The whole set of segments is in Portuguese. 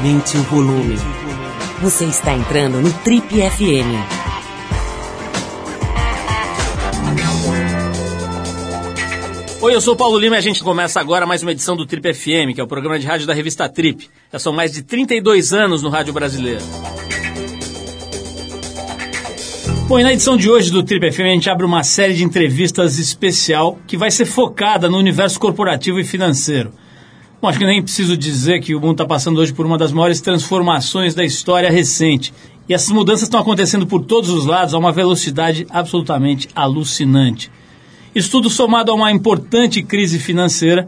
Aumente o volume. Você está entrando no Trip FM. Oi, eu sou o Paulo Lima e a gente começa agora mais uma edição do Trip FM, que é o programa de rádio da revista Trip. Já são mais de 32 anos no rádio brasileiro. Bom, e na edição de hoje do Trip FM a gente abre uma série de entrevistas especial que vai ser focada no universo corporativo e financeiro. Bom, acho que nem preciso dizer que o mundo está passando hoje por uma das maiores transformações da história recente. E essas mudanças estão acontecendo por todos os lados a uma velocidade absolutamente alucinante. Isso tudo somado a uma importante crise financeira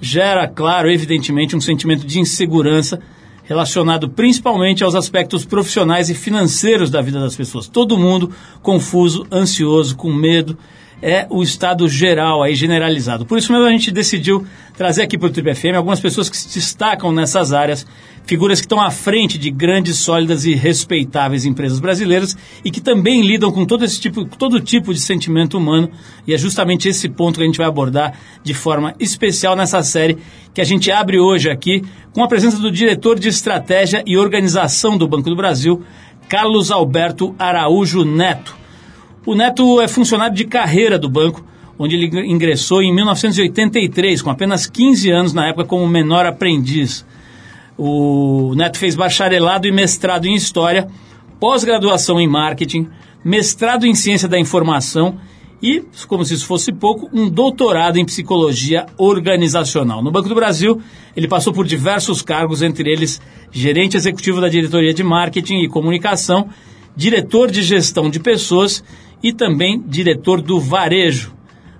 gera, claro, evidentemente, um sentimento de insegurança relacionado principalmente aos aspectos profissionais e financeiros da vida das pessoas. Todo mundo confuso, ansioso, com medo é o estado geral, aí generalizado. Por isso mesmo a gente decidiu trazer aqui para o Triple FM algumas pessoas que se destacam nessas áreas, figuras que estão à frente de grandes, sólidas e respeitáveis empresas brasileiras e que também lidam com todo esse tipo, todo tipo de sentimento humano. E é justamente esse ponto que a gente vai abordar de forma especial nessa série que a gente abre hoje aqui com a presença do diretor de estratégia e organização do Banco do Brasil, Carlos Alberto Araújo Neto. O Neto é funcionário de carreira do banco, onde ele ingressou em 1983, com apenas 15 anos na época como menor aprendiz. O Neto fez bacharelado e mestrado em História, pós-graduação em Marketing, mestrado em Ciência da Informação e, como se isso fosse pouco, um doutorado em Psicologia Organizacional. No Banco do Brasil, ele passou por diversos cargos, entre eles gerente executivo da Diretoria de Marketing e Comunicação, diretor de Gestão de Pessoas e também diretor do Varejo.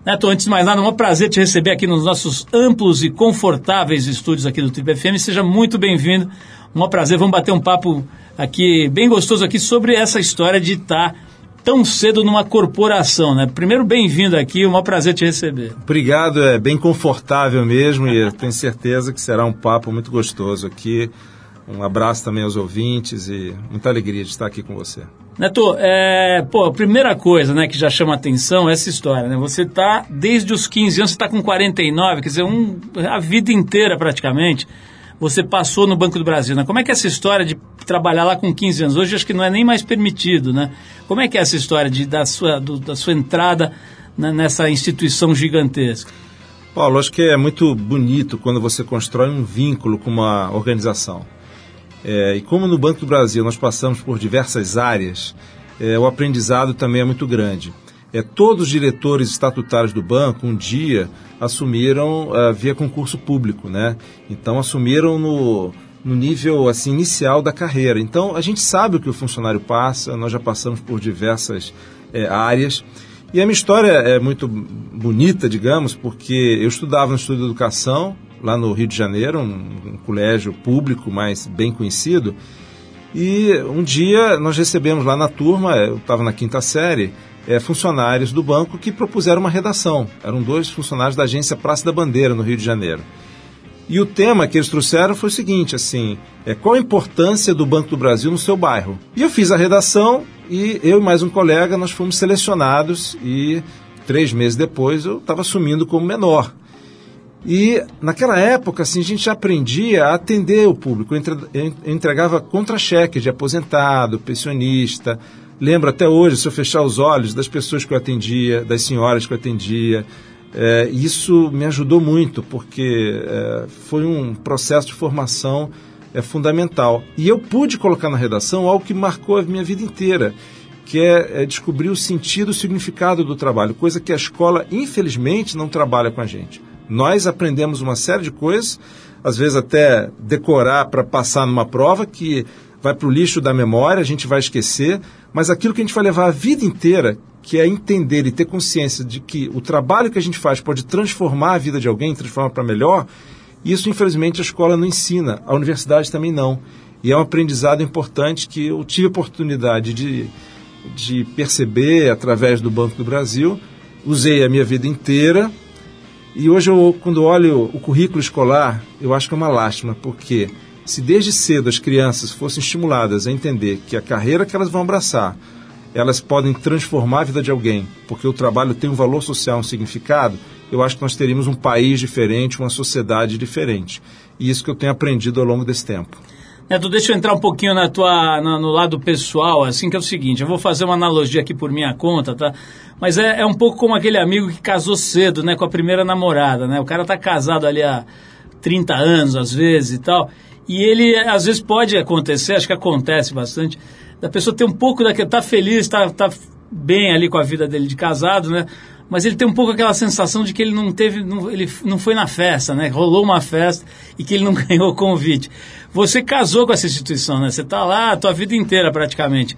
Neto, antes de mais nada, é um prazer te receber aqui nos nossos amplos e confortáveis estúdios aqui do Triple FM. Seja muito bem-vindo. Um prazer. Vamos bater um papo aqui bem gostoso aqui sobre essa história de estar tão cedo numa corporação, né? Primeiro, bem-vindo aqui, um prazer te receber. Obrigado, é bem confortável mesmo e tenho certeza que será um papo muito gostoso aqui. Um abraço também aos ouvintes e muita alegria de estar aqui com você. Neto, é, pô, a primeira coisa né, que já chama atenção é essa história, né? Você está, desde os 15 anos, você está com 49, quer dizer, um, a vida inteira praticamente, você passou no Banco do Brasil, né? Como é que é essa história de trabalhar lá com 15 anos? Hoje acho que não é nem mais permitido, né? Como é que é essa história de, da, sua, do, da sua entrada né, nessa instituição gigantesca? Paulo, acho que é muito bonito quando você constrói um vínculo com uma organização. É, e como no Banco do Brasil nós passamos por diversas áreas, é, o aprendizado também é muito grande. É, todos os diretores estatutários do banco, um dia, assumiram uh, via concurso público, né? Então, assumiram no, no nível assim, inicial da carreira. Então, a gente sabe o que o funcionário passa, nós já passamos por diversas é, áreas. E a minha história é muito bonita, digamos, porque eu estudava no Estudo de Educação, lá no Rio de Janeiro, um, um colégio público, mas bem conhecido. E um dia nós recebemos lá na turma, eu estava na quinta série, é, funcionários do banco que propuseram uma redação. Eram dois funcionários da agência Praça da Bandeira, no Rio de Janeiro. E o tema que eles trouxeram foi o seguinte, assim, é, qual a importância do Banco do Brasil no seu bairro? E eu fiz a redação e eu e mais um colega, nós fomos selecionados e três meses depois eu estava assumindo como menor. E naquela época, assim, a gente aprendia a atender o público. Eu entregava contra-cheque de aposentado, pensionista. Lembro até hoje, se eu fechar os olhos, das pessoas que eu atendia, das senhoras que eu atendia. É, isso me ajudou muito, porque é, foi um processo de formação é, fundamental. E eu pude colocar na redação algo que marcou a minha vida inteira, que é, é descobrir o sentido, o significado do trabalho, coisa que a escola, infelizmente, não trabalha com a gente. Nós aprendemos uma série de coisas, às vezes até decorar para passar numa prova que vai para o lixo da memória, a gente vai esquecer, mas aquilo que a gente vai levar a vida inteira, que é entender e ter consciência de que o trabalho que a gente faz pode transformar a vida de alguém, transformar para melhor, isso infelizmente a escola não ensina, a universidade também não. E é um aprendizado importante que eu tive a oportunidade de, de perceber através do Banco do Brasil, usei a minha vida inteira e hoje, eu, quando olho o currículo escolar, eu acho que é uma lástima, porque se desde cedo as crianças fossem estimuladas a entender que a carreira que elas vão abraçar, elas podem transformar a vida de alguém, porque o trabalho tem um valor social, um significado, eu acho que nós teríamos um país diferente, uma sociedade diferente. E isso que eu tenho aprendido ao longo desse tempo. Neto, deixa eu entrar um pouquinho na tua, na, no lado pessoal, assim, que é o seguinte, eu vou fazer uma analogia aqui por minha conta, tá? Mas é, é um pouco como aquele amigo que casou cedo, né, com a primeira namorada, né? O cara tá casado ali há 30 anos, às vezes, e tal, e ele, às vezes, pode acontecer, acho que acontece bastante, da pessoa ter um pouco daquele, tá feliz, tá, tá bem ali com a vida dele de casado, né? Mas ele tem um pouco aquela sensação de que ele não teve, não, ele não foi na festa, né? Rolou uma festa e que ele não ganhou o convite. Você casou com essa instituição, né? Você está lá a tua vida inteira praticamente.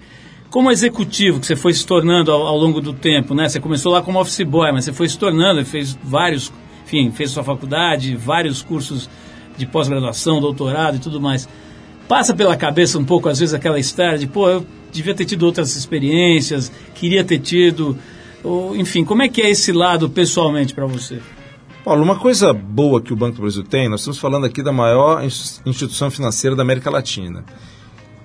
Como executivo que você foi se tornando ao, ao, longo do tempo, né? Você começou lá como office boy, mas você foi se tornando, fez vários, enfim, fez sua faculdade, vários cursos de pós-graduação, doutorado e tudo mais. Passa pela cabeça um pouco às vezes aquela história de, pô, eu devia ter tido outras experiências, queria ter tido ou, enfim, como é que é esse lado pessoalmente para você? Paulo, uma coisa boa que o Banco do Brasil tem, nós estamos falando aqui da maior instituição financeira da América Latina.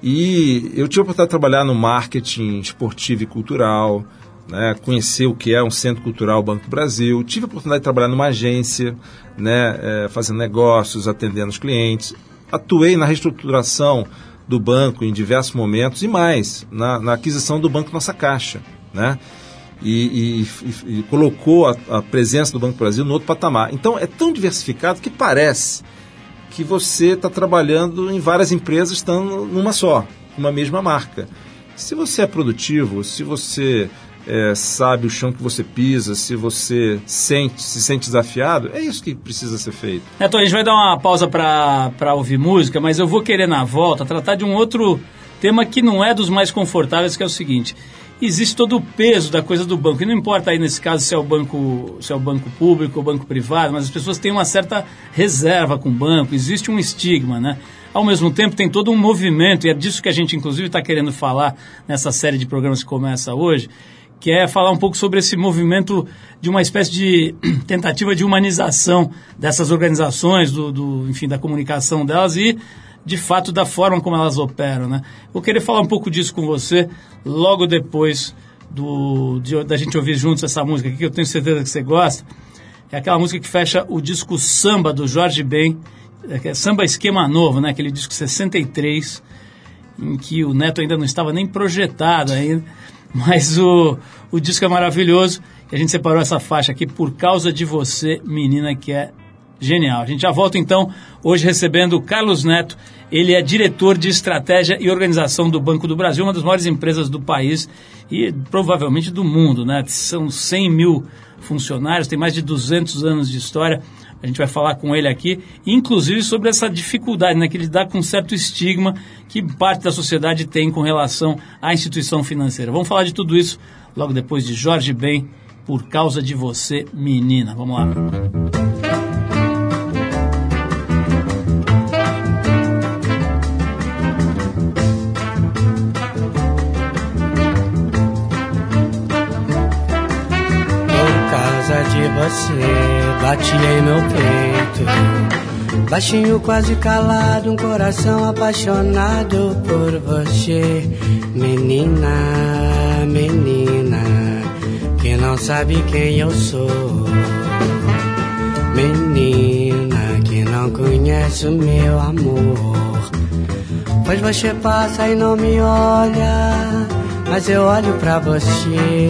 E eu tive a oportunidade de trabalhar no marketing esportivo e cultural, né, conhecer o que é um centro cultural Banco do Brasil. Tive a oportunidade de trabalhar numa agência, né, é, fazendo negócios, atendendo os clientes. Atuei na reestruturação do banco em diversos momentos e mais, na, na aquisição do Banco Nossa Caixa. Né? E, e, e colocou a, a, presença do Banco do Brasil no outro patamar. Então é tão diversificado que parece que você está trabalhando em várias empresas estando numa só, uma mesma marca. Se você é produtivo, se você é, sabe o chão que você pisa, se você sente, se sente desafiado, é isso que precisa ser feito. Então a gente vai dar uma pausa para ouvir música, mas eu vou querer na volta tratar de um outro tema que não é dos mais confortáveis, que é o seguinte existe todo o peso da coisa do banco. E não importa aí nesse caso se é o banco, se é o banco público ou banco privado, mas as pessoas têm uma certa reserva com o banco, existe um estigma, né? Ao mesmo tempo tem todo um movimento, e é disso que a gente inclusive está querendo falar nessa série de programas que começa hoje, que é falar um pouco sobre esse movimento de uma espécie de tentativa de humanização dessas organizações, do, do enfim, da comunicação delas e de fato da forma como elas operam. Né? Vou querer falar um pouco disso com você logo depois do, de, da gente ouvir juntos essa música aqui, que eu tenho certeza que você gosta. É aquela música que fecha o disco Samba do Jorge Ben, é, é Samba Esquema Novo, né? aquele disco 63, em que o Neto ainda não estava nem projetado ainda, mas o, o disco é maravilhoso. E a gente separou essa faixa aqui por causa de você, menina, que é genial. A gente já volta então, hoje recebendo o Carlos Neto, ele é diretor de estratégia e organização do Banco do Brasil, uma das maiores empresas do país e provavelmente do mundo, né? São 100 mil funcionários, tem mais de 200 anos de história. A gente vai falar com ele aqui, inclusive sobre essa dificuldade né, que ele dá com um certo estigma que parte da sociedade tem com relação à instituição financeira. Vamos falar de tudo isso logo depois de Jorge Ben, por causa de você, menina. Vamos lá. Você bate em meu peito. Baixinho, quase calado, um coração apaixonado por você. Menina, menina, que não sabe quem eu sou. Menina, que não conhece o meu amor. Pois você passa e não me olha, mas eu olho pra você.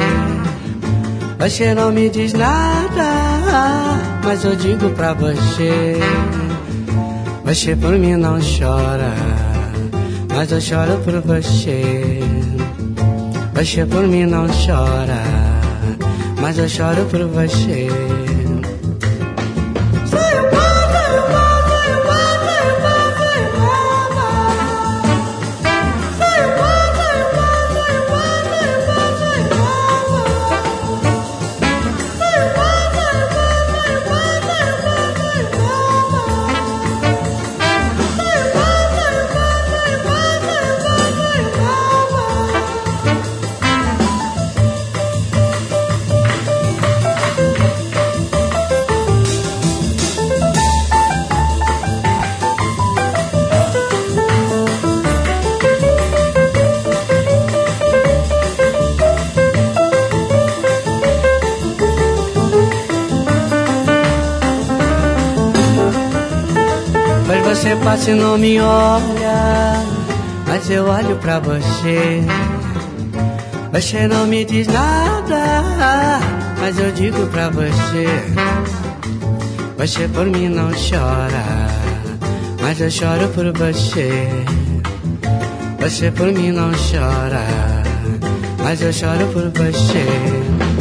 Você não me diz nada, mas eu digo pra você. Você por mim não chora, mas eu choro por você. Você por mim não chora, mas eu choro por você. Passa e não me olha, mas eu olho pra você. Você não me diz nada, mas eu digo pra você. Você por mim não chora, mas eu choro por você. Você por mim não chora, mas eu choro por você.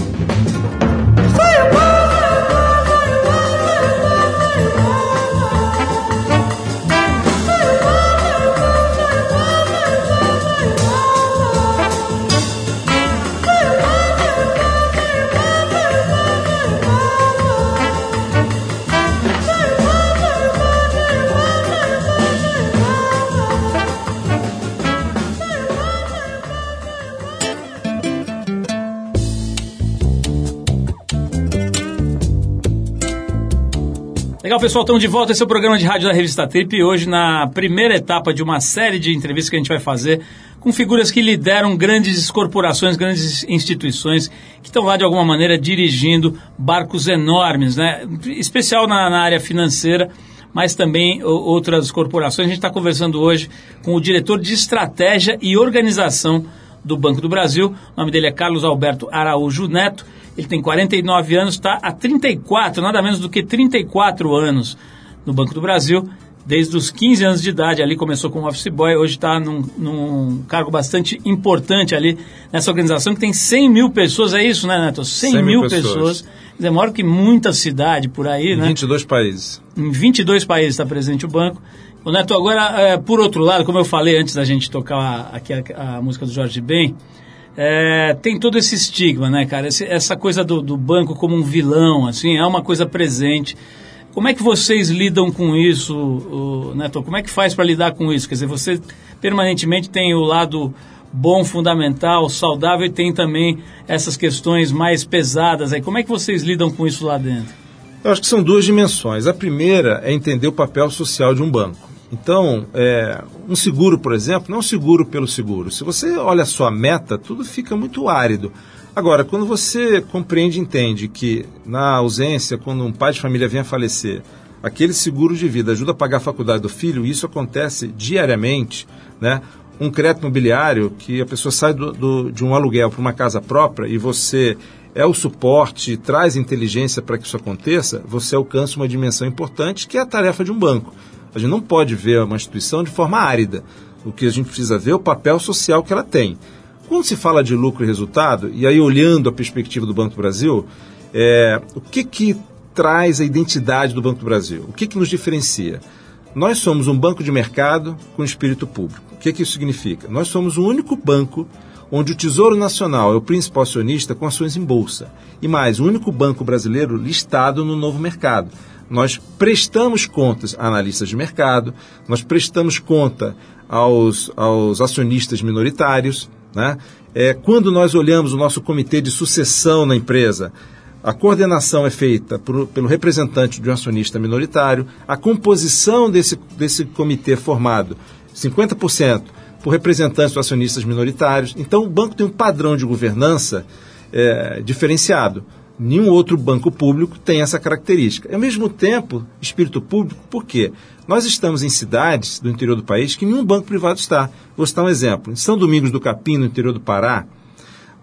Legal, pessoal, estamos de volta. Esse é o programa de rádio da revista Trip. Hoje, na primeira etapa de uma série de entrevistas que a gente vai fazer com figuras que lideram grandes corporações, grandes instituições, que estão lá de alguma maneira dirigindo barcos enormes, né? Especial na, na área financeira mas também outras corporações. A gente está conversando hoje com o diretor de estratégia e organização do Banco do Brasil. O nome dele é Carlos Alberto Araújo Neto. Ele tem 49 anos, está há 34, nada menos do que 34 anos no Banco do Brasil. Desde os 15 anos de idade, ali começou como office boy, hoje está num, num, cargo bastante importante ali nessa organização que tem 100 mil pessoas, é isso, né, Neto? 100, 100 mil, pessoas. pessoas. Maior que muita cidade por aí, em né? Em 22 países. Em 22 países está presente o banco. O Neto, agora, é, por outro lado, como eu falei antes da gente tocar aqui a, a música do Jorge Ben, é, tem todo esse estigma, né, cara? Esse, essa coisa do, do, banco como um vilão, assim, é uma coisa presente. Como é que vocês lidam com isso, o, Neto? Como é que faz para lidar com isso? Quer dizer, você permanentemente tem o lado bom, fundamental, saudável e tem também essas questões mais pesadas. Aí, como é que vocês lidam com isso lá dentro? Eu acho que são duas dimensões. A primeira é entender o papel social de um banco. Então, é, um seguro, por exemplo, não é um seguro pelo seguro. Se você olha a sua meta, tudo fica muito árido. Agora, quando você compreende e entende que, na ausência, quando um pai de família vem a falecer, aquele seguro de vida ajuda a pagar a faculdade do filho, e isso acontece diariamente, né? Um crédito imobiliário que a pessoa sai do, do, de um aluguel para uma casa própria e você é o suporte, traz inteligência para que isso aconteça, você alcança uma dimensão importante que é a tarefa de um banco a gente não pode ver uma instituição de forma árida. O que a gente precisa ver é o papel social que ela tem. Quando se fala de lucro e resultado, e aí olhando a perspectiva do Banco do Brasil, é, o que, que traz a identidade do Banco do Brasil? O que, que nos diferencia? Nós somos um banco de mercado com espírito público. O que, que isso significa? Nós somos o único banco onde o Tesouro Nacional é o principal acionista com ações em bolsa. E mais, o único banco brasileiro listado no novo mercado. Nós prestamos contas a analistas de mercado, nós prestamos conta aos, aos acionistas minoritários. Né? É, quando nós olhamos o nosso comitê de sucessão na empresa, a coordenação é feita por, pelo representante de um acionista minoritário, a composição desse, desse comitê é formado 50% por representantes dos acionistas minoritários. Então, o banco tem um padrão de governança é, diferenciado. Nenhum outro banco público tem essa característica. Ao mesmo tempo, espírito público, por quê? Nós estamos em cidades do interior do país que nenhum banco privado está. Vou citar um exemplo. Em São Domingos do Capim, no interior do Pará,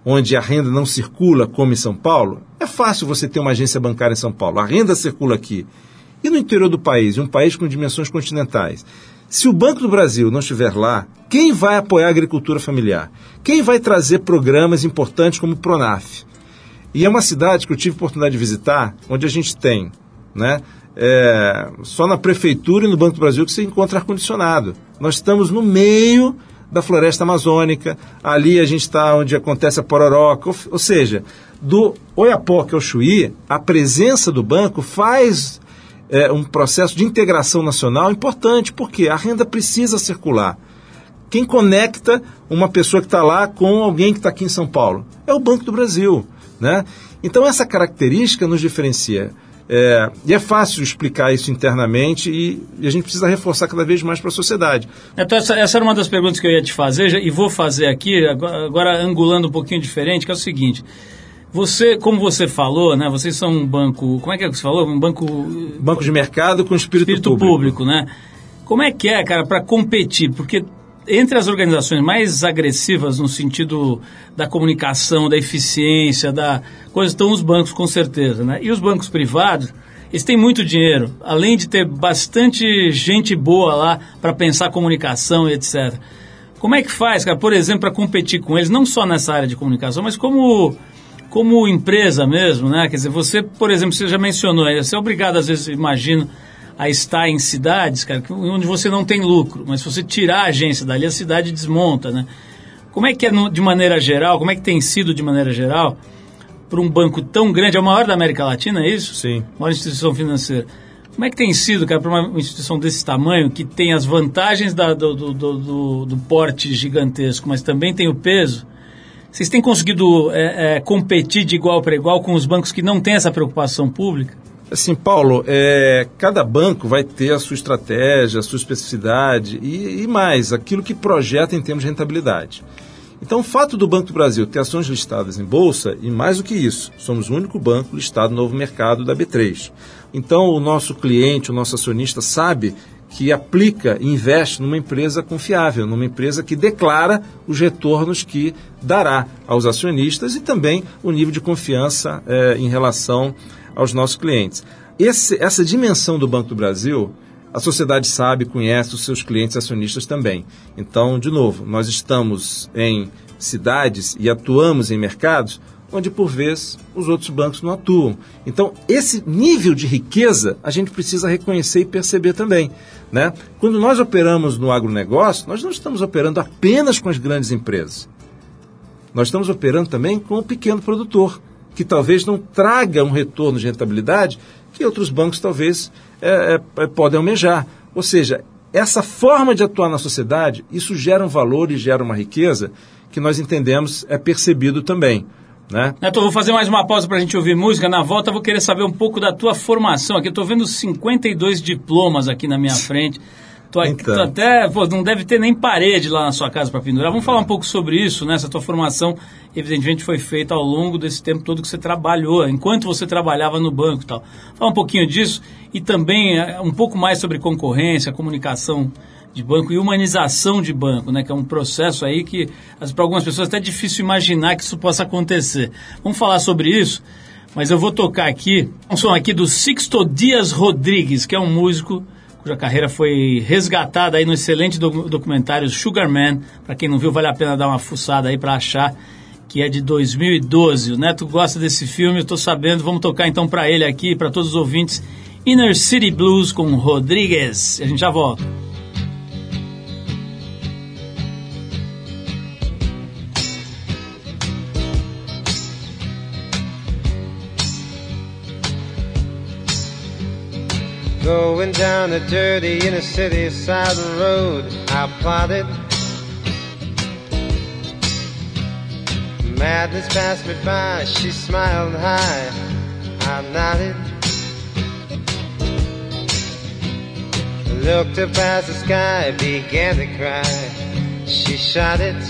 onde a renda não circula como em São Paulo, é fácil você ter uma agência bancária em São Paulo. A renda circula aqui. E no interior do país, um país com dimensões continentais, se o Banco do Brasil não estiver lá, quem vai apoiar a agricultura familiar? Quem vai trazer programas importantes como o Pronaf? E é uma cidade que eu tive oportunidade de visitar, onde a gente tem, né? É, só na prefeitura e no Banco do Brasil que você encontra ar-condicionado. Nós estamos no meio da floresta amazônica, ali a gente está onde acontece a pororoca, ou, ou, seja, do Oiapoque ao Chuí, a presença do banco faz é, um processo de integração nacional importante, porque a renda precisa circular. Quem conecta uma pessoa que está lá com alguém que está aqui em São Paulo? É o Banco do Brasil. Né? Então, essa característica nos diferencia. É, e é fácil explicar isso internamente e, e, a gente precisa reforçar cada vez mais para a sociedade. Então, essa, essa, era uma das perguntas que eu ia te fazer já, e vou fazer aqui, agora, agora, angulando um pouquinho diferente, que é o seguinte. Você, como você falou, né, vocês são um banco, como é que, é que você falou? Um banco... Banco de mercado com espírito, espírito público. público, né? Como é que é, cara, para competir? Porque entre as organizações mais agressivas no sentido da comunicação, da eficiência, da coisa, estão os bancos com certeza, né? E os bancos privados, eles têm muito dinheiro, além de ter bastante gente boa lá para pensar comunicação e etc. Como é que faz, cara, por exemplo, para competir com eles, não só nessa área de comunicação, mas como como empresa mesmo, né? Quer dizer, você, por exemplo, você já mencionou, você é obrigado, às vezes, imagino, a estar em cidades, cara, onde você não tem lucro, mas se você tirar a agência dali, a cidade desmonta, né? Como é que é de maneira geral, como é que tem sido de maneira geral para um banco tão grande, é o maior da América Latina, é isso? Sim. Maior instituição financeira. Como é que tem sido, cara, para uma instituição desse tamanho, que tem as vantagens da, do, do, do, do, porte gigantesco, mas também tem o peso? Vocês têm conseguido é, é, competir de igual para igual com os bancos que não têm essa preocupação pública? Assim, Paulo, é, cada banco vai ter a sua estratégia, a sua especificidade e, e, mais, aquilo que projeta em termos de rentabilidade. Então, o fato do Banco do Brasil ter ações listadas em bolsa, e mais do que isso, somos o único banco listado no novo mercado da B3. Então, o nosso cliente, o nosso acionista sabe que aplica e investe numa empresa confiável, numa empresa que declara os retornos que dará aos acionistas e também o nível de confiança é, em relação aos nossos clientes. Esse, essa dimensão do Banco do Brasil, a sociedade sabe, conhece os seus clientes acionistas também. Então, de novo, nós estamos em cidades e atuamos em mercados onde, por vezes, os outros bancos não atuam. Então, esse nível de riqueza a gente precisa reconhecer e perceber também. Né? Quando nós operamos no agronegócio, nós não estamos operando apenas com as grandes empresas. Nós estamos operando também com o pequeno produtor que talvez não traga um retorno de rentabilidade que outros bancos talvez é, é, é, podem almejar. Ou seja, essa forma de atuar na sociedade, isso gera um valor e gera uma riqueza que nós entendemos é percebido também. Né? Neto, vou fazer mais uma pausa para a gente ouvir música. Na volta, vou querer saber um pouco da tua formação aqui. Estou vendo 52 diplomas aqui na minha frente. Então. tô até, pô, não deve ter nem parede lá na sua casa para pendurar. Vamos falar um pouco sobre isso, né? Essa tua formação, evidentemente, foi feita ao longo desse tempo todo que você trabalhou, enquanto você trabalhava no banco e tal. Fala um pouquinho disso e também é, um pouco mais sobre concorrência, comunicação de banco e humanização de banco, né? Que é um processo aí que, para algumas pessoas, é até difícil imaginar que isso possa acontecer. Vamos falar sobre isso, mas eu vou tocar aqui um som aqui do Sixto Dias Rodrigues, que é um músico cuja carreira foi resgatada aí no excelente documentário Sugar Man. Para quem não viu, vale a pena dar uma fuçada aí para achar que é de 2012. O Neto gosta desse filme, tô sabendo. Vamos tocar então para ele aqui, para todos os ouvintes, Inner City Blues com Rodrigues. A gente já volta. Going down a dirty inner city side of road, I plotted. Madness passed me by, she smiled high, I nodded. Looked up as the sky began to cry, she shot it.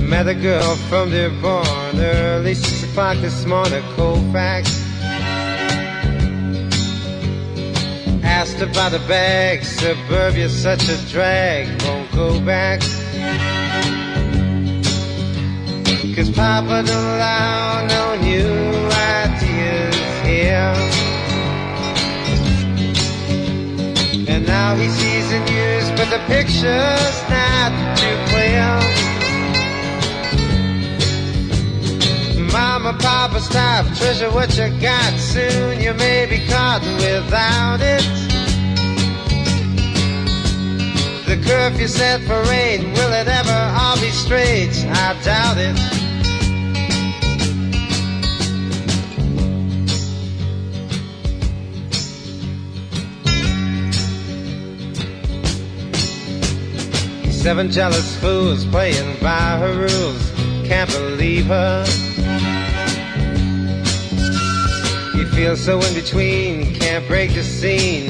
Met a girl from Dearborn early six o'clock this morning, Colfax. Asked about the bag. Suburbia's such a drag, won't go back. Cause Papa don't allow no new ideas here. And now he sees the news, but the picture's not too clear. Mama, Papa, stop, treasure what you got. Soon you may be caught without it. The curfew set for rain, will it ever all be straight? I doubt it. Seven jealous fools playing by her rules, can't believe her. He feels so in between, can't break the scene,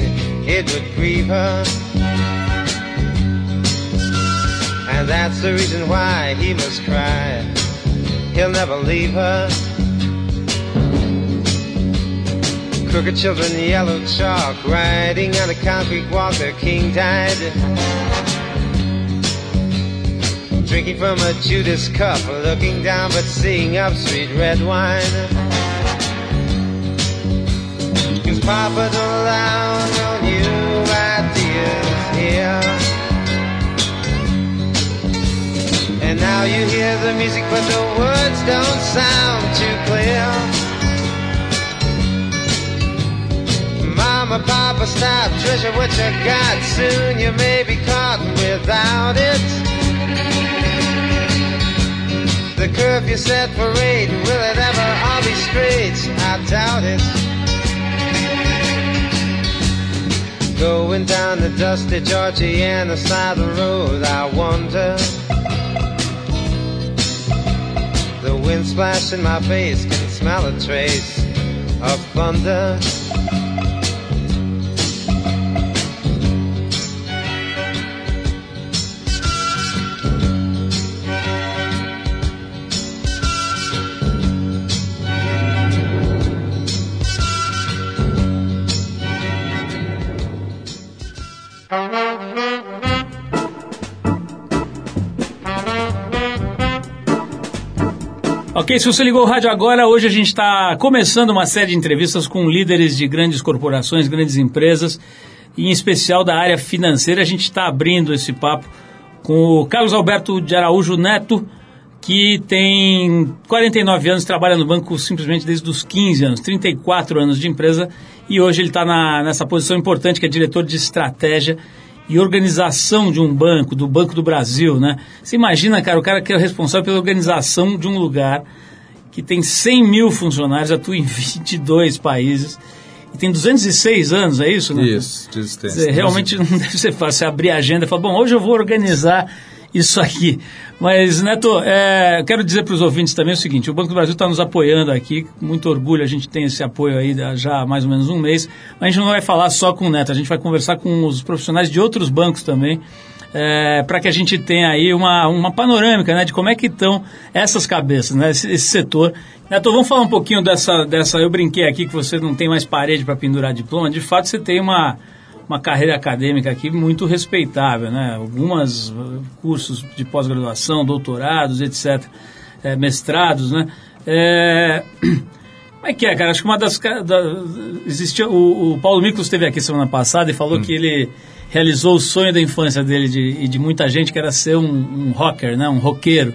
it would grieve her. And that's the reason why he must cry. He'll never leave her. Crooked children, yellow chalk, riding on a concrete walk, their king died. Drinking from a Judas cup, looking down but seeing up, sweet red wine. Papa don't allow no new ideas here. And now you hear the music, but the words don't sound too clear. Mama, Papa, stop, treasure what you got. Soon you may be caught without it. The curfew set for eight, will it ever all be straight? I doubt it. Going down the dusty Georgiana side of the road, I wonder. The wind splashing my face can smell a trace of thunder. Ok, se você ligou o rádio agora, hoje a gente está começando uma série de entrevistas com líderes de grandes corporações, grandes empresas, e em especial da área financeira. A gente está abrindo esse papo com o Carlos Alberto de Araújo Neto, que tem 49 anos, trabalha no banco simplesmente desde os 15 anos, 34 anos de empresa, e hoje ele está nessa posição importante que é diretor de estratégia e organização de um banco, do Banco do Brasil, né? Você imagina, cara, o cara que é responsável pela organização de um lugar que tem 100 mil funcionários, atua em 22 países e tem 206 anos, é isso, né? Isso, de existência. Realmente não deve ser fácil você abrir a agenda e falar, bom, hoje eu vou organizar isso aqui. Mas, Neto, é, quero dizer para os ouvintes também o seguinte: o Banco do Brasil está nos apoiando aqui, muito orgulho, a gente tem esse apoio aí já há mais ou menos um mês. Mas a gente não vai falar só com o Neto, a gente vai conversar com os profissionais de outros bancos também. É, para que a gente tenha aí uma, uma panorâmica né, de como é que estão essas cabeças, né, esse, esse setor. Neto, vamos falar um pouquinho dessa, dessa. Eu brinquei aqui que você não tem mais parede para pendurar diploma. De fato, você tem uma, uma carreira acadêmica aqui muito respeitável, né? Algumas uh, cursos de pós-graduação, doutorados, etc., é, mestrados, né? É... Como é que é, cara? Acho que uma das... Da, existia, o, o Paulo Miklos esteve aqui semana passada e falou hum. que ele realizou o sonho da infância dele de, e de muita gente, que era ser um, um rocker, né? Um roqueiro.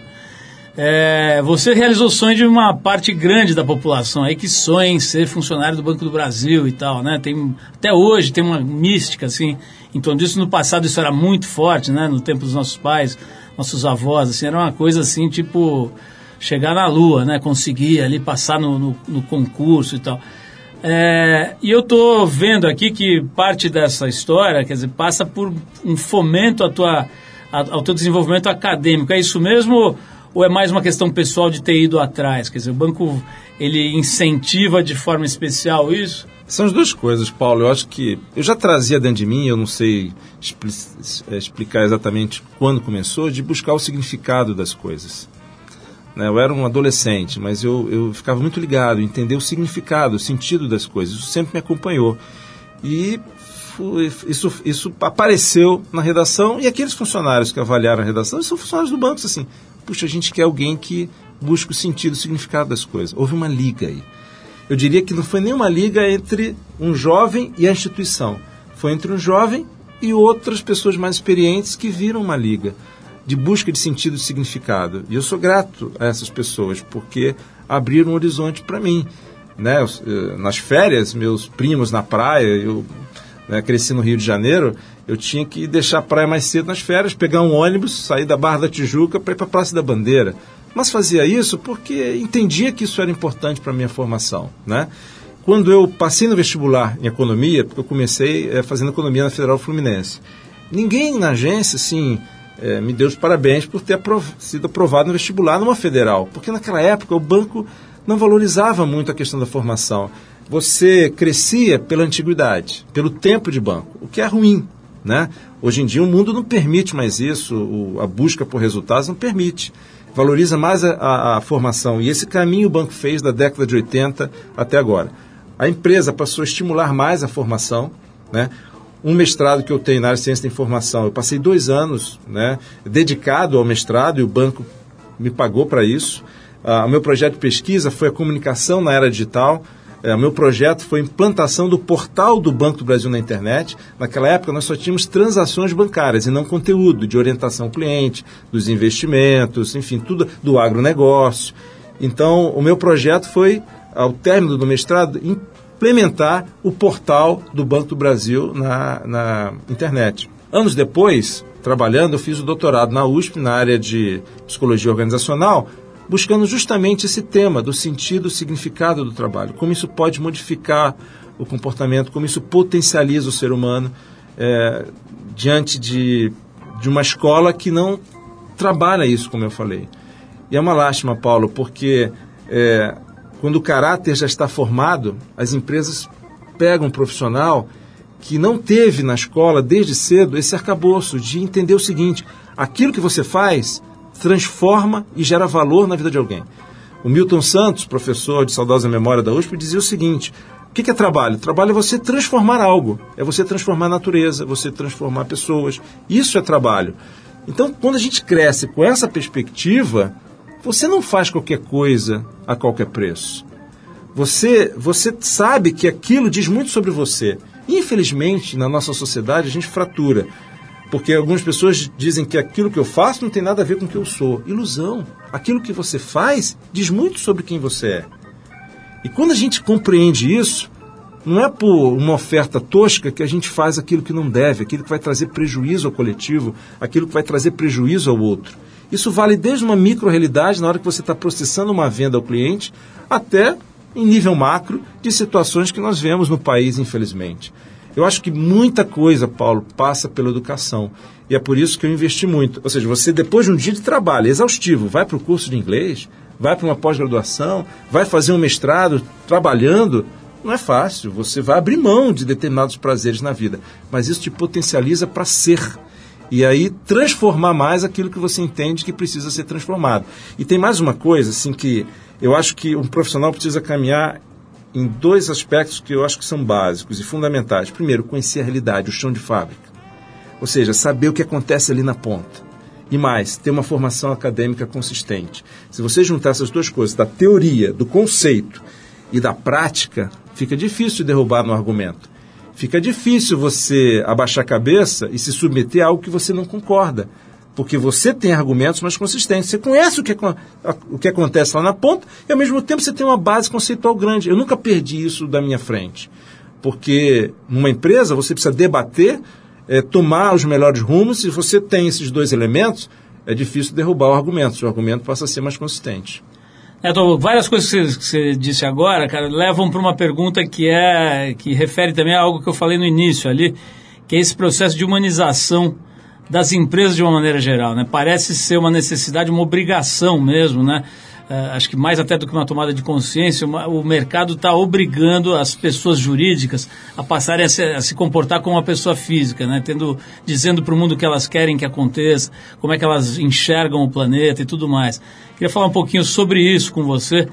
É, você realizou o sonho de uma parte grande da população aí que sonha em ser funcionário do Banco do Brasil e tal, né? Tem, até hoje tem uma mística, assim, em torno disso. No passado isso era muito forte, né? No tempo dos nossos pais, nossos avós, assim, era uma coisa assim, tipo, chegar na lua, né? Conseguir ali passar no, no, no concurso e tal. É, e eu estou vendo aqui que parte dessa história, quer dizer, passa por um fomento à tua, ao teu desenvolvimento acadêmico. É isso mesmo? Ou é mais uma questão pessoal de ter ido atrás? Quer dizer, o banco ele incentiva de forma especial isso? São as duas coisas, Paulo. Eu acho que eu já trazia dentro de mim, eu não sei expli é, explicar exatamente quando começou, de buscar o significado das coisas. Né? Eu era um adolescente, mas eu, eu ficava muito ligado, entender o significado, o sentido das coisas. Isso sempre me acompanhou. E isso, isso apareceu na redação e aqueles funcionários que avaliaram a redação são funcionários do banco, assim, puxa, a gente quer alguém que busque o sentido, o significado das coisas. Houve uma liga aí. Eu diria que não foi nenhuma liga entre um jovem e a instituição. Foi entre um jovem e outras pessoas mais experientes que viram uma liga de busca de sentido e significado. E eu sou grato a essas pessoas porque abriram um horizonte para mim. Né? Eh, nas férias, meus primos na praia, eu né, cresci no Rio de Janeiro, eu tinha que deixar a praia mais cedo nas férias, pegar um ônibus, sair da Barra da Tijuca para ir para a Praça da Bandeira. Mas fazia isso porque entendia que isso era importante para a minha formação. Né? Quando eu passei no vestibular em economia, porque eu comecei é, fazendo economia na Federal Fluminense, ninguém na agência, assim, é, me deu os parabéns por ter aprov sido aprovado no vestibular numa federal, porque naquela época o banco não valorizava muito a questão da formação. Você crescia pela antiguidade, pelo tempo de banco, o que é ruim. Né? Hoje em dia o mundo não permite mais isso, o, a busca por resultados não permite. Valoriza mais a, a, a, formação. E esse caminho o banco fez da década de 80 até agora. A empresa passou a estimular mais a formação, né? Um mestrado que eu tenho na área de ciência da informação, eu passei dois anos né, dedicado ao mestrado e o banco me pagou para isso. Ah, o meu projeto de pesquisa foi a comunicação na era digital. É, meu projeto foi a implantação do portal do Banco do Brasil na internet. Naquela época, nós só tínhamos transações bancárias e não conteúdo de orientação ao cliente, dos investimentos, enfim, tudo do agronegócio. Então, o meu projeto foi, ao término do mestrado, implementar o portal do Banco do Brasil na, na internet. Anos depois, trabalhando, eu fiz o doutorado na USP, na área de psicologia organizacional, buscando justamente esse tema do sentido, significado do trabalho, como isso pode modificar o comportamento, como isso potencializa o ser humano é, diante de, de uma escola que não trabalha isso, como eu falei. E é uma lástima, Paulo, porque é, quando o caráter já está formado, as empresas pegam um profissional que não teve na escola desde cedo esse arcabouço de entender o seguinte: aquilo que você faz transforma e gera valor na vida de alguém. O Milton Santos, professor de saudosa memória da USP, dizia o seguinte: o que é trabalho? Trabalho é você transformar algo, é você transformar a natureza, você transformar pessoas. Isso é trabalho. Então, quando a gente cresce com essa perspectiva, você não faz qualquer coisa a qualquer preço. Você, você sabe que aquilo diz muito sobre você. Infelizmente, na nossa sociedade, a gente fratura. Porque algumas pessoas dizem que aquilo que eu faço não tem nada a ver com o que eu sou. Ilusão. Aquilo que você faz diz muito sobre quem você é. E quando a gente compreende isso, não é por uma oferta tosca que a gente faz aquilo que não deve, aquilo que vai trazer prejuízo ao coletivo, aquilo que vai trazer prejuízo ao outro. Isso vale desde uma micro-realidade, na hora que você está processando uma venda ao cliente, até em nível macro de situações que nós vemos no país, infelizmente. Eu acho que muita coisa, Paulo, passa pela educação. E é por isso que eu investi muito. Ou seja, você, depois de um dia de trabalho exaustivo, vai para o curso de inglês, vai para uma pós-graduação, vai fazer um mestrado trabalhando. Não é fácil. Você vai abrir mão de determinados prazeres na vida. Mas isso te potencializa para ser e aí transformar mais aquilo que você entende que precisa ser transformado. E tem mais uma coisa, assim, que eu acho que um profissional precisa caminhar em dois aspectos que eu acho que são básicos e fundamentais. Primeiro, conhecer a realidade, o chão de fábrica. Ou seja, saber o que acontece ali na ponta. E mais, ter uma formação acadêmica consistente. Se você juntar essas duas coisas, da teoria, do conceito e da prática, fica difícil derrubar no argumento fica difícil você abaixar a cabeça e se submeter a algo que você não concorda. Porque você tem argumentos mais consistentes. Você conhece o que, o que acontece lá na ponta e, ao mesmo tempo, você tem uma base conceitual grande. Eu nunca perdi isso da minha frente. Porque numa empresa você precisa debater, é, tomar os melhores rumos. Se você tem esses dois elementos, é difícil derrubar o argumento. O argumento passa a ser mais consistente. Então, várias coisas que você, que você, disse agora, cara, levam para uma pergunta que é que refere também a algo que eu falei no início ali, que é esse processo de humanização das empresas de uma maneira geral, né? Parece ser uma necessidade, uma obrigação mesmo, né? Uh, acho que mais até do que uma tomada de consciência, o mercado está obrigando as pessoas jurídicas a passarem a se, a se, comportar como uma pessoa física, né? Tendo, dizendo para o mundo o que elas querem que aconteça, como é que elas enxergam o planeta e tudo mais. Queria falar um pouquinho sobre isso com você,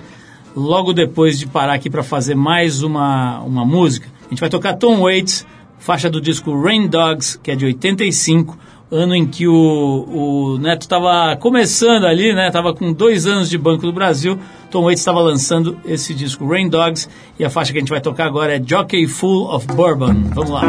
logo depois de parar aqui para fazer mais uma, uma música. A gente vai tocar Tom Waits, faixa do disco Rain Dogs, que é de 85, ano em que o, o Neto estava começando ali, né? Estava com dois anos de Banco do Brasil. Tom Waits estava lançando esse disco Rain Dogs e a faixa que a gente vai tocar agora é Jockey Full of Bourbon. Vamos lá.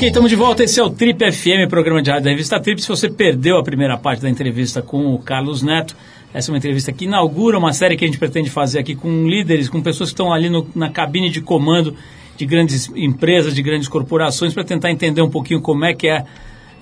Ok, estamos de volta. Esse é o Trip FM, programa de rádio da revista Trip. Se você perdeu a primeira parte da entrevista com o Carlos Neto, essa é uma entrevista que inaugura uma série que a gente pretende fazer aqui com líderes, com pessoas que estão ali no- na cabine de comando de grandes empresas, de grandes corporações, para tentar entender um pouquinho como é que é,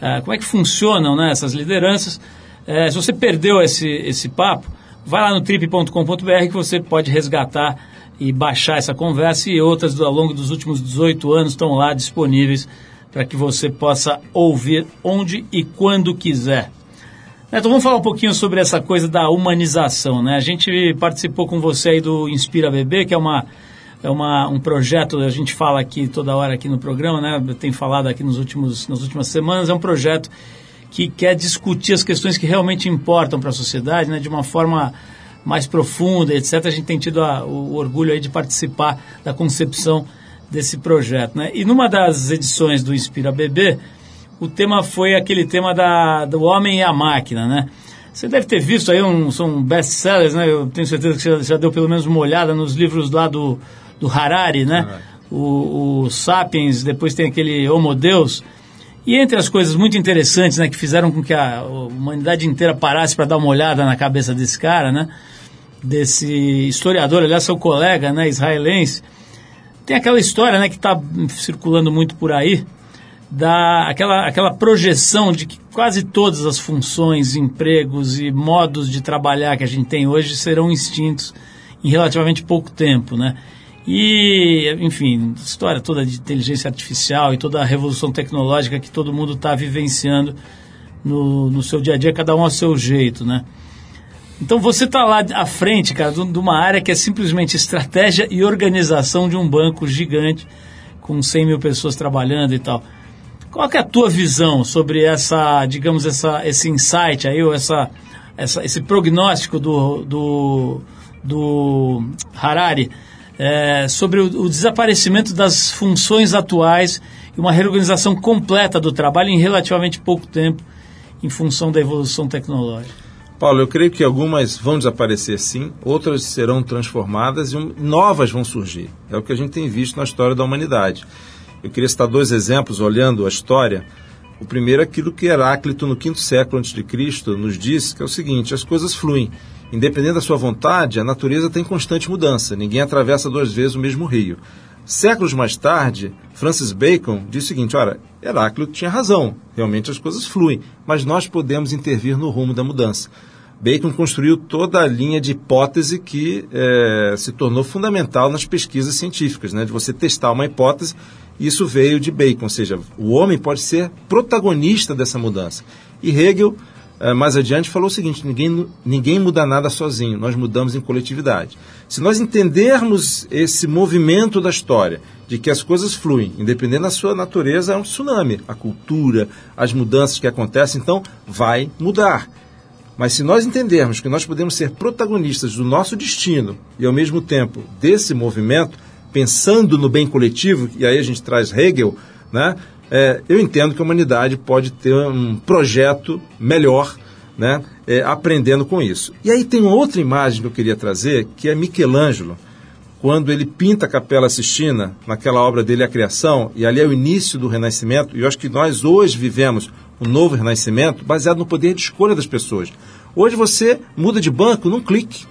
ah, como é que funcionam né, essas lideranças. Eh, se você perdeu esse, esse papo, vai lá no trip.com.br que você pode resgatar e baixar essa conversa e outras ao longo dos últimos 18 anos estão lá disponíveis para que você possa ouvir onde e quando quiser. Neto, vamos falar um pouquinho sobre essa coisa da humanização, né? A gente participou com você aí do Inspira Bebê, que é uma é uma, um projeto, a gente fala aqui toda hora aqui no programa, né? Tenho falado aqui nos últimos, nas últimas semanas, é um projeto que quer discutir as questões que realmente importam para a sociedade, né? De uma forma mais profunda, etc. A gente tem tido a- o orgulho aí de participar da concepção desse projeto, né? E numa das edições do Inspira Bebê, o tema foi aquele tema da, do homem e a máquina, né? Você deve ter visto aí, um, são best-sellers, né? Eu tenho certeza que você já deu pelo menos uma olhada nos livros lá do, do Harari, né? O, o Sapiens, depois tem aquele Homo Deus. E entre as coisas muito interessantes, né, que fizeram com que a humanidade inteira parasse para dar uma olhada na cabeça desse cara, né? Desse historiador, aliás, seu colega, né, israelense. Tem aquela história, né, que está circulando muito por aí, da aquela, aquela projeção de que quase todas as funções, empregos e modos de trabalhar que a gente tem hoje serão extintos em relativamente pouco tempo, né? E, enfim, história toda de inteligência artificial e toda a revolução tecnológica que todo mundo está vivenciando no, no seu dia a dia, cada um ao seu jeito, né? Então você está lá à frente, cara, de uma área que é simplesmente estratégia e organização de um banco gigante com 100 mil pessoas trabalhando e tal. Qual é a tua visão sobre essa, digamos, essa, esse insight aí, ou essa, essa, esse prognóstico do, do, do Harari é, sobre o, o desaparecimento das funções atuais e uma reorganização completa do trabalho em relativamente pouco tempo em função da evolução tecnológica? Paulo, eu creio que algumas vão desaparecer sim, outras serão transformadas e um- novas vão surgir. É o que a gente tem visto na história da humanidade. Eu queria citar dois exemplos olhando a história. O primeiro é aquilo que Heráclito, no quinto século antes de Cristo, nos disse, que é o seguinte: as coisas fluem. Independente da sua vontade, a natureza tem constante mudança. Ninguém atravessa duas vezes o mesmo rio. Séculos mais tarde, Francis Bacon disse o seguinte: olha, Heráclito tinha razão, realmente as coisas fluem, mas nós podemos intervir no rumo da mudança. Bacon construiu toda a linha de hipótese que eh, se tornou fundamental nas pesquisas científicas, né? de você testar uma hipótese, isso veio de Bacon, ou seja, o homem pode ser protagonista dessa mudança. E Hegel eh, mais adiante, falou o seguinte: ninguém, ninguém muda nada sozinho, nós mudamos em coletividade. Se nós entendermos esse movimento da história, de que as coisas fluem, independente da sua natureza, é um tsunami. A cultura, as mudanças que acontecem, então vai mudar. Mas se nós entendermos que nós podemos ser protagonistas do nosso destino e, ao mesmo tempo, desse movimento, pensando no bem coletivo, e aí a gente traz Hegel, né? É, eu entendo que a humanidade pode ter um projeto melhor, né? É, aprendendo com isso. E aí tem outra imagem que eu queria trazer, que é Michelangelo, quando ele pinta a Capela Sistina, naquela obra dele, A Criação, e ali é o início do Renascimento, e eu acho que nós hoje vivemos um novo Renascimento baseado no poder de escolha das pessoas. Hoje você muda de banco num clique.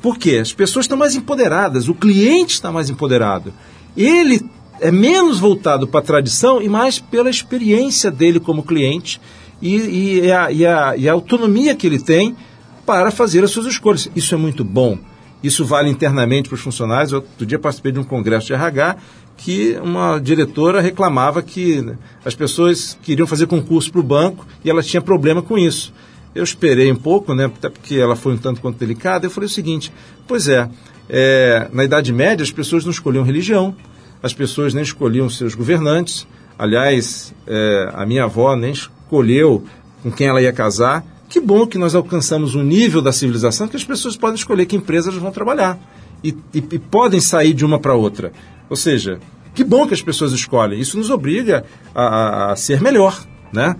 Por quê? As pessoas estão mais empoderadas, o cliente está mais empoderado. Ele é menos voltado para a tradição e mais pela experiência dele como cliente e, e, a, e, a, e a autonomia que ele tem para fazer as suas escolhas. Isso é muito bom. Isso vale internamente para os funcionários. Outro dia participei de um congresso de RH que uma diretora reclamava que as pessoas queriam fazer concurso para o banco e ela tinha problema com isso. Eu esperei um pouco, né, até porque ela foi um tanto quanto delicada. Eu falei o seguinte: pois é, é, na Idade Média as pessoas não escolhiam religião, as pessoas nem escolhiam seus governantes. Aliás, é, a minha avó nem escolheu com quem ela ia casar. Que bom que nós alcançamos um nível da civilização que as pessoas podem escolher que empresas vão trabalhar e, e, e podem sair de uma para outra. Ou seja, que bom que as pessoas escolhem. Isso nos obriga a, a, a ser melhor, né?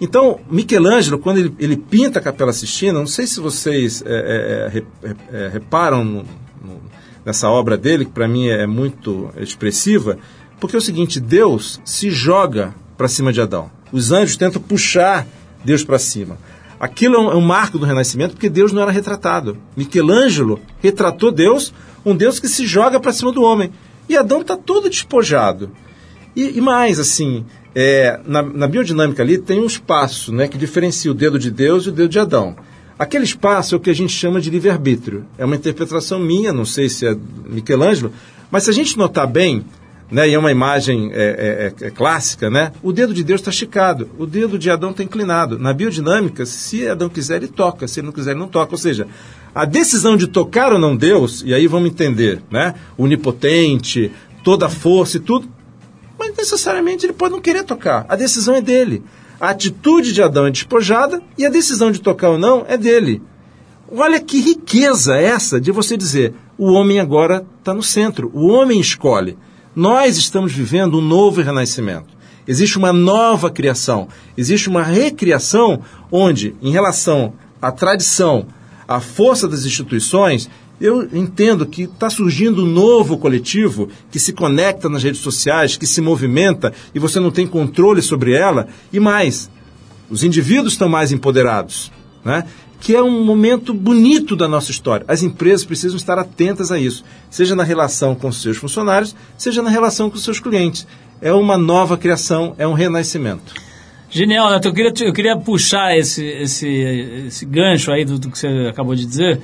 Então, Michelangelo, quando ele, ele, pinta a Capela Sistina, não sei se vocês é, é, é, reparam no, no, nessa obra dele, que para mim é muito expressiva, porque é o seguinte: Deus se joga para cima de Adão. Os anjos tentam puxar Deus para cima. Aquilo é um, é um, marco do Renascimento, porque Deus não era retratado. Michelangelo retratou Deus, um Deus que se joga para cima do homem. E Adão está todo despojado. E, e mais, assim, é, na, na, biodinâmica ali tem um espaço né, que diferencia o dedo de Deus e o dedo de Adão. Aquele espaço é o que a gente chama de livre-arbítrio. É uma interpretação minha, não sei se é Michelangelo, mas se a gente notar bem, né, e é uma imagem é, é, é, é clássica, né, o dedo de Deus está esticado, o dedo de Adão está inclinado. Na biodinâmica, se Adão quiser, ele toca, se ele não quiser, ele não toca. Ou seja, a decisão de tocar ou não Deus, e aí vamos entender, né? Onipotente, toda a força e tudo, mas necessariamente ele pode não querer tocar. A decisão é dele. A atitude de Adão é despojada e a decisão de tocar ou não é dele. Olha que riqueza essa de você dizer: o homem agora está no centro, o homem escolhe. Nós estamos vivendo um novo renascimento. Existe uma nova criação, existe uma recriação onde, em relação à tradição, a força das instituições, eu entendo que está surgindo um novo coletivo que se conecta nas redes sociais, que se movimenta e você não tem controle sobre ela. E mais, os indivíduos estão mais empoderados, né? Que é um momento bonito da nossa história. As empresas precisam estar atentas a isso, seja na relação com seus funcionários, seja na relação com seus clientes. É uma nova criação, é um renascimento. Genial, Neto. Eu queria, eu queria puxar esse, esse, esse gancho aí do, do que você acabou de dizer.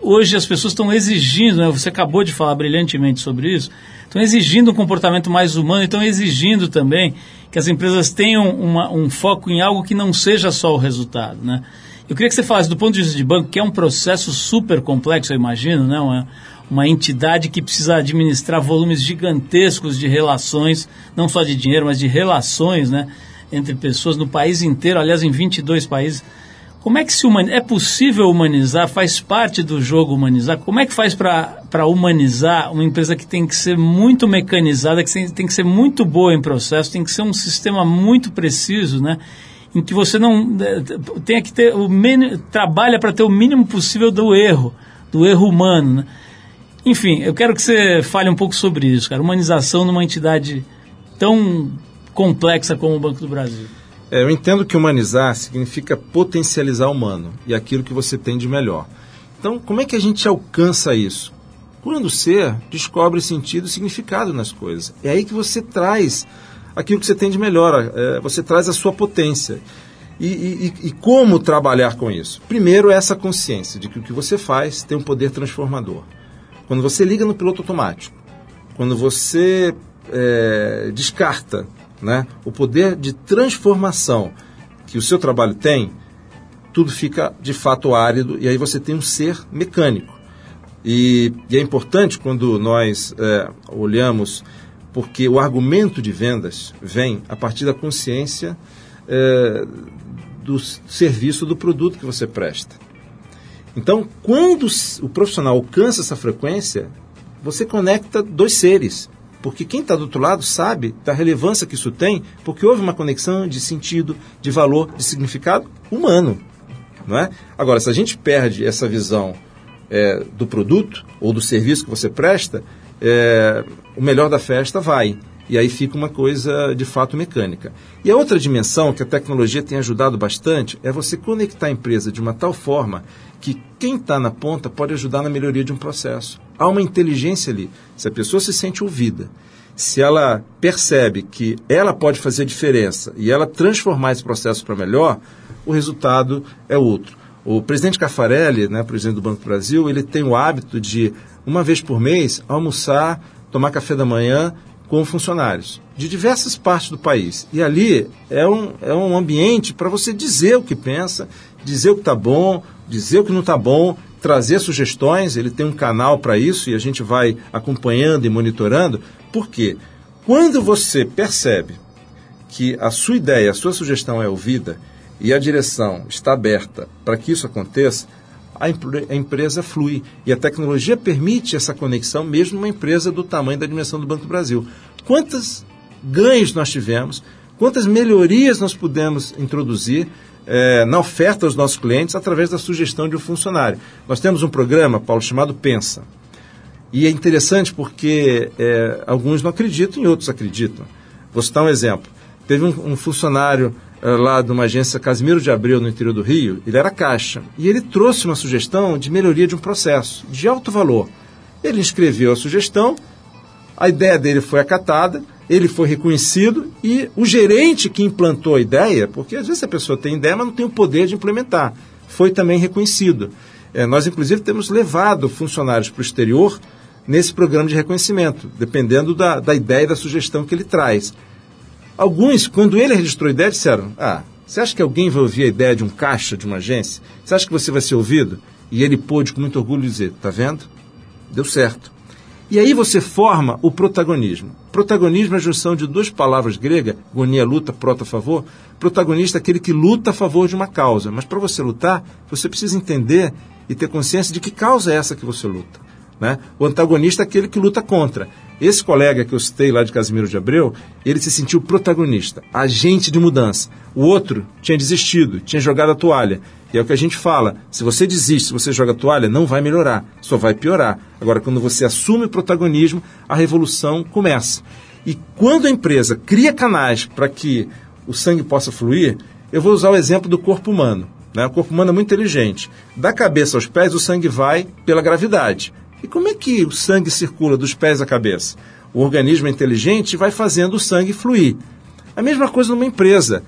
Hoje as pessoas estão exigindo, né, você acabou de falar brilhantemente sobre isso, estão exigindo um comportamento mais humano estão exigindo também que as empresas tenham uma, um foco em algo que não seja só o resultado. Né? Eu queria que você falasse, do ponto de vista de banco, que é um processo super complexo, eu imagino, né? uma, uma entidade que precisa administrar volumes gigantescos de relações, não só de dinheiro, mas de relações, né? entre pessoas no país inteiro, aliás, em 22 países. Como é que se humaniza? É possível humanizar? Faz parte do jogo humanizar? Como é que faz para humanizar uma empresa que tem que ser muito mecanizada, que tem, que ser muito boa em processo, tem que ser um sistema muito preciso, né? Em que você não é, tenha que ter o mínimo, trabalha para ter o mínimo possível do erro, do erro humano, né? Enfim, eu quero que você fale um pouco sobre isso, cara. Humanização numa entidade tão complexa como o Banco do Brasil? É, eu entendo que humanizar significa potencializar o humano e aquilo que você tem de melhor. Então, como é que a gente alcança isso? Quando o ser descobre sentido e significado nas coisas. É aí que você traz aquilo que você tem de melhor, é, você traz a sua potência. E, e, e, como trabalhar com isso? Primeiro, essa consciência de que o que você faz tem um poder transformador. Quando você liga no piloto automático, quando você é, descarta né, o poder de transformação que o seu trabalho tem, tudo fica de fato árido e aí você tem um ser mecânico. E, e é importante quando nós é, olhamos, porque o argumento de vendas vem a partir da consciência é, do serviço do produto que você presta. Então, quando o profissional alcança essa frequência, você conecta dois seres. Porque quem está do outro lado sabe da relevância que isso tem, porque houve uma conexão de sentido, de valor, de significado humano. Não é? Agora, se a gente perde essa visão é, do produto ou do serviço que você presta, é, o melhor da festa vai. E aí fica uma coisa de fato mecânica. E a outra dimensão que a tecnologia tem ajudado bastante é você conectar a empresa de uma tal forma que quem está na ponta pode ajudar na melhoria de um processo. Há uma inteligência ali. Se a pessoa se sente ouvida, se ela percebe que ela pode fazer diferença e ela transformar esse processo para melhor, o resultado é outro. O presidente Caffarelli, né, presidente do Banco do Brasil, ele tem o hábito de, uma vez por mês, almoçar, tomar café da manhã com funcionários de diversas partes do país. E ali é um, é um ambiente para você dizer o que pensa, dizer o que está bom, dizer o que não está bom, trazer sugestões. Ele tem um canal para isso e a gente vai acompanhando e monitorando. Por quê? Quando você percebe que a sua ideia, a sua sugestão é ouvida e a direção está aberta para que isso aconteça, a, a, empresa flui. E a tecnologia permite essa conexão, mesmo numa empresa do tamanho da dimensão do Banco do Brasil. Quantos ganhos nós tivemos, quantas melhorias nós pudemos introduzir é, na oferta aos nossos clientes através da sugestão de um funcionário. Nós temos um programa, Paulo, chamado Pensa. E é interessante porque é, alguns não acreditam e outros acreditam. Vou citar um exemplo. Teve um, um funcionário lá de uma agência Casimiro de Abreu, no interior do Rio, ele era caixa. E ele trouxe uma sugestão de melhoria de um processo, de alto valor. Ele inscreveu a sugestão, a ideia dele foi acatada, ele foi reconhecido e o gerente que implantou a ideia, porque às vezes a pessoa tem ideia, mas não tem o poder de implementar, foi também reconhecido. É, nós, inclusive, temos levado funcionários para o exterior nesse programa de reconhecimento, dependendo da, da ideia e da sugestão que ele traz. Alguns, quando ele registrou a ideia, disseram: Ah, você acha que alguém vai ouvir a ideia de um caixa de uma agência? Você acha que você vai ser ouvido? E ele pôde, com muito orgulho, dizer: Tá vendo? Deu certo. E aí você forma o protagonismo. Protagonismo é a junção de duas palavras gregas, gonia, luta, prota, favor. Protagonista é aquele que luta a favor de uma causa. Mas para você lutar, você precisa entender e ter consciência de que causa é essa que você luta. Né? O antagonista é aquele que luta contra. Esse colega que eu citei lá de Casimiro de Abreu, ele se sentiu protagonista, agente de mudança. O outro tinha desistido, tinha jogado a toalha. E é o que a gente fala: se você desiste, se você joga a toalha, não vai melhorar, só vai piorar. Agora, quando você assume o protagonismo, a revolução começa. E quando a empresa cria canais para que o sangue possa fluir, eu vou usar o exemplo do corpo humano. Né? O corpo humano é muito inteligente. Da cabeça aos pés, o sangue vai pela gravidade. E como é que o sangue circula dos pés à cabeça? O organismo inteligente vai fazendo o sangue fluir. A mesma coisa numa empresa.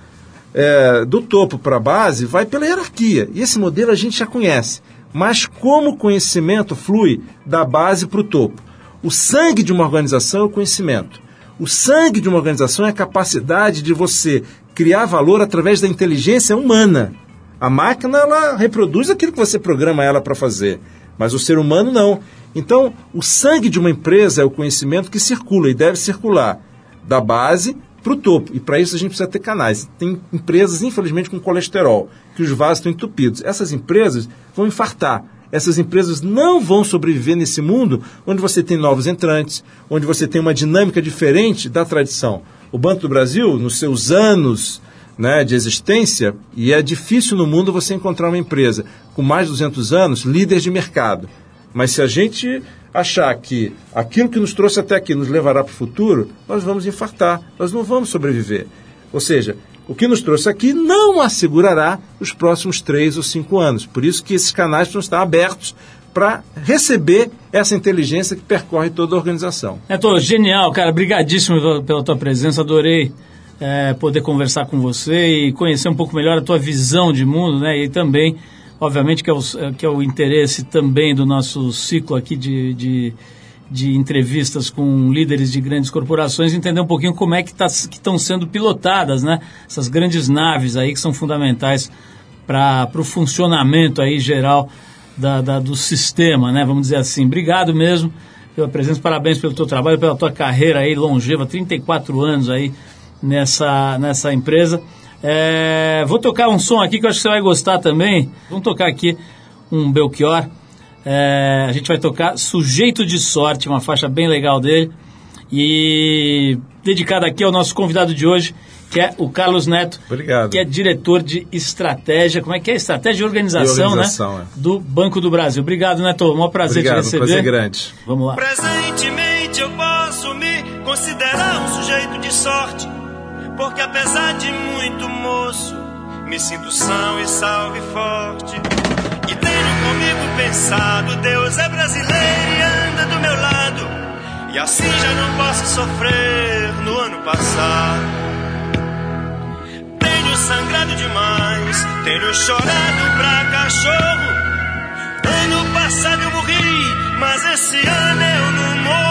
É, do topo para a base vai pela hierarquia. E esse modelo a gente já conhece. Mas como o conhecimento flui da base para o topo? O sangue de uma organização é o conhecimento. O sangue de uma organização é a capacidade de você criar valor através da inteligência humana. A máquina ela reproduz aquilo que você programa ela para fazer, mas o ser humano não. Então, o sangue de uma empresa é o conhecimento que circula e deve circular da base para o topo. E para isso a gente precisa ter canais. Tem empresas, infelizmente, com colesterol, que os vasos estão entupidos. Essas empresas vão infartar. Essas empresas não vão sobreviver nesse mundo onde você tem novos entrantes, onde você tem uma dinâmica diferente da tradição. O Banco do Brasil, nos seus anos né, de existência, e é difícil no mundo você encontrar uma empresa com mais de 200 anos, líder de mercado. Mas se a gente achar que aquilo que nos trouxe até aqui nos levará para o futuro, nós vamos infartar, nós não vamos sobreviver. Ou seja, o que nos trouxe aqui não assegurará os próximos três ou cinco anos. Por isso que esses canais precisam estar abertos para receber essa inteligência que percorre toda a organização. É, tô genial, cara. Obrigadíssimo pela tua presença. Adorei é, poder conversar com você e conhecer um pouco melhor a tua visão de mundo, né? E também obviamente que é, o, que é o interesse também do nosso ciclo aqui de, de, de entrevistas com líderes de grandes corporações, entender um pouquinho como é que tá, estão sendo pilotadas, né? Essas grandes naves aí que são fundamentais para o funcionamento aí geral da, da- do sistema, né? Vamos dizer assim. Obrigado mesmo pela presença, parabéns pelo teu trabalho, pela tua carreira aí longeva, 34 anos aí nessa, nessa empresa. É, vou tocar um som aqui que eu acho que você vai gostar também. Vamos tocar aqui um Belchior. É, a gente vai tocar Sujeito de Sorte, uma faixa bem legal dele. E dedicada aqui ao nosso convidado de hoje, que é o Carlos Neto, Obrigado. que é diretor de estratégia. Como é que é? Estratégia e organização, E organização, né? é. Do Banco do Brasil. Obrigado, Neto. Um prazer Obrigado, te um receber. prazer grande. Vamos lá. Presentemente eu posso me considerar um sujeito de sorte, porque apesar de muito moço, me sinto são e salve forte. E tenho comigo pensado, Deus é brasileiro e anda do meu lado, e assim já não posso sofrer no ano passado. Tenho sangrado demais, tenho chorado pra cachorro. Ano passado eu morri, mas esse ano eu não morro.